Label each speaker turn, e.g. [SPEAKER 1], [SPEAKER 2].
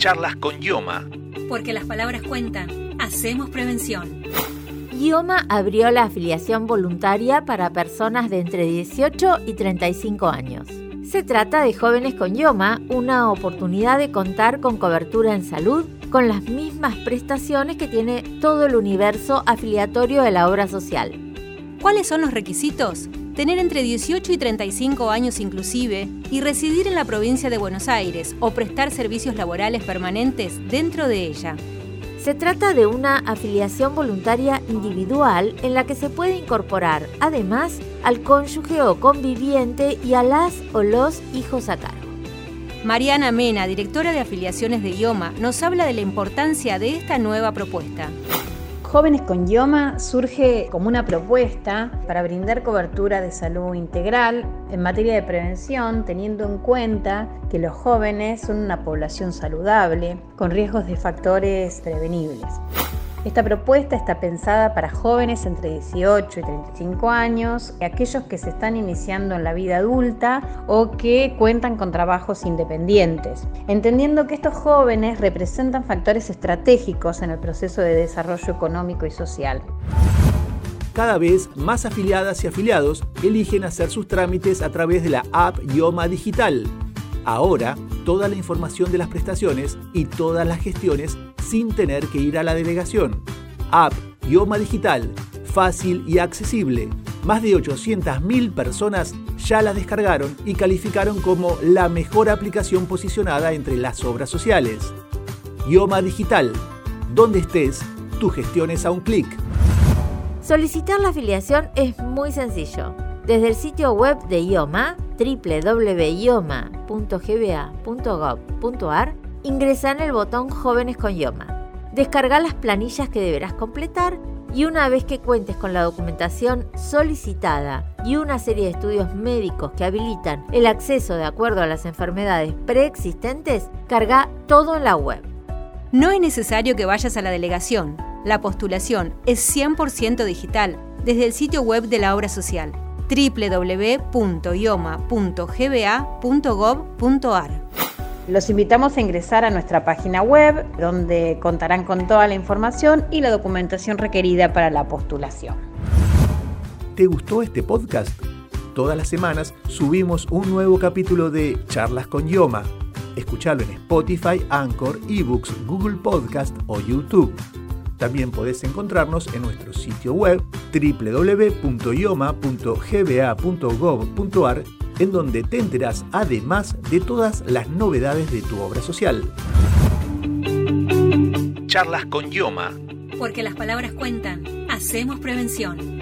[SPEAKER 1] Charlas con Yoma.
[SPEAKER 2] Porque las palabras cuentan. Hacemos prevención.
[SPEAKER 3] IOMA abrió la afiliación voluntaria para personas de entre 18 y 35 años. Se trata de Jóvenes con IOMA, una oportunidad de contar con cobertura en salud con las mismas prestaciones que tiene todo el universo afiliatorio de la obra social.
[SPEAKER 2] ¿Cuáles son los requisitos? Tener entre 18 y 35 años inclusive y residir en la provincia de Buenos Aires o prestar servicios laborales permanentes dentro de ella.
[SPEAKER 3] Se trata de una afiliación voluntaria individual en la que se puede incorporar además al cónyuge o conviviente y a las o los hijos a cargo.
[SPEAKER 2] Mariana Mena, directora de afiliaciones de IOMA, nos habla de la importancia de esta nueva propuesta.
[SPEAKER 4] Jóvenes con IOMA surge como una propuesta para brindar cobertura de salud integral en materia de prevención, teniendo en cuenta que los jóvenes son una población saludable con riesgos de factores prevenibles. Esta propuesta está pensada para jóvenes entre 18 y 35 años, aquellos que se están iniciando en la vida adulta o que cuentan con trabajos independientes, entendiendo que estos jóvenes representan factores estratégicos en el proceso de desarrollo económico y social.
[SPEAKER 1] Cada vez más afiliadas y afiliados eligen hacer sus trámites a través de la app Yoma Digital. Ahora, toda la información de las prestaciones y todas las gestiones sin tener que ir a la delegación. App Idioma Digital, fácil y accesible. Más de 800.000 personas ya la descargaron y calificaron como la mejor aplicación posicionada entre las obras sociales. Idioma Digital, donde estés, tu gestión es a un clic.
[SPEAKER 3] Solicitar la afiliación es muy sencillo. Desde el sitio web de IOMA, www.ioma.gba.gov.ar, ingresa en el botón Jóvenes con IOMA. Descarga las planillas que deberás completar y una vez que cuentes con la documentación solicitada y una serie de estudios médicos que habilitan el acceso de acuerdo a las enfermedades preexistentes, carga todo en la web.
[SPEAKER 2] No es necesario que vayas a la delegación. La postulación es 100% digital desde el sitio web de la obra social www.ioma.gba.gov.ar.
[SPEAKER 4] Los invitamos a ingresar a nuestra página web, donde contarán con toda la información y la documentación requerida para la postulación.
[SPEAKER 1] ¿Te gustó este podcast? Todas las semanas subimos un nuevo capítulo de Charlas con Yoma. Escuchalo en Spotify, Anchor, eBooks, Google Podcast o YouTube. También podés encontrarnos en nuestro sitio web www.ioma.gba.gov.ar en donde te enterás además de todas las novedades de tu obra social. Charlas con Yoma.
[SPEAKER 2] Porque las palabras cuentan. Hacemos prevención.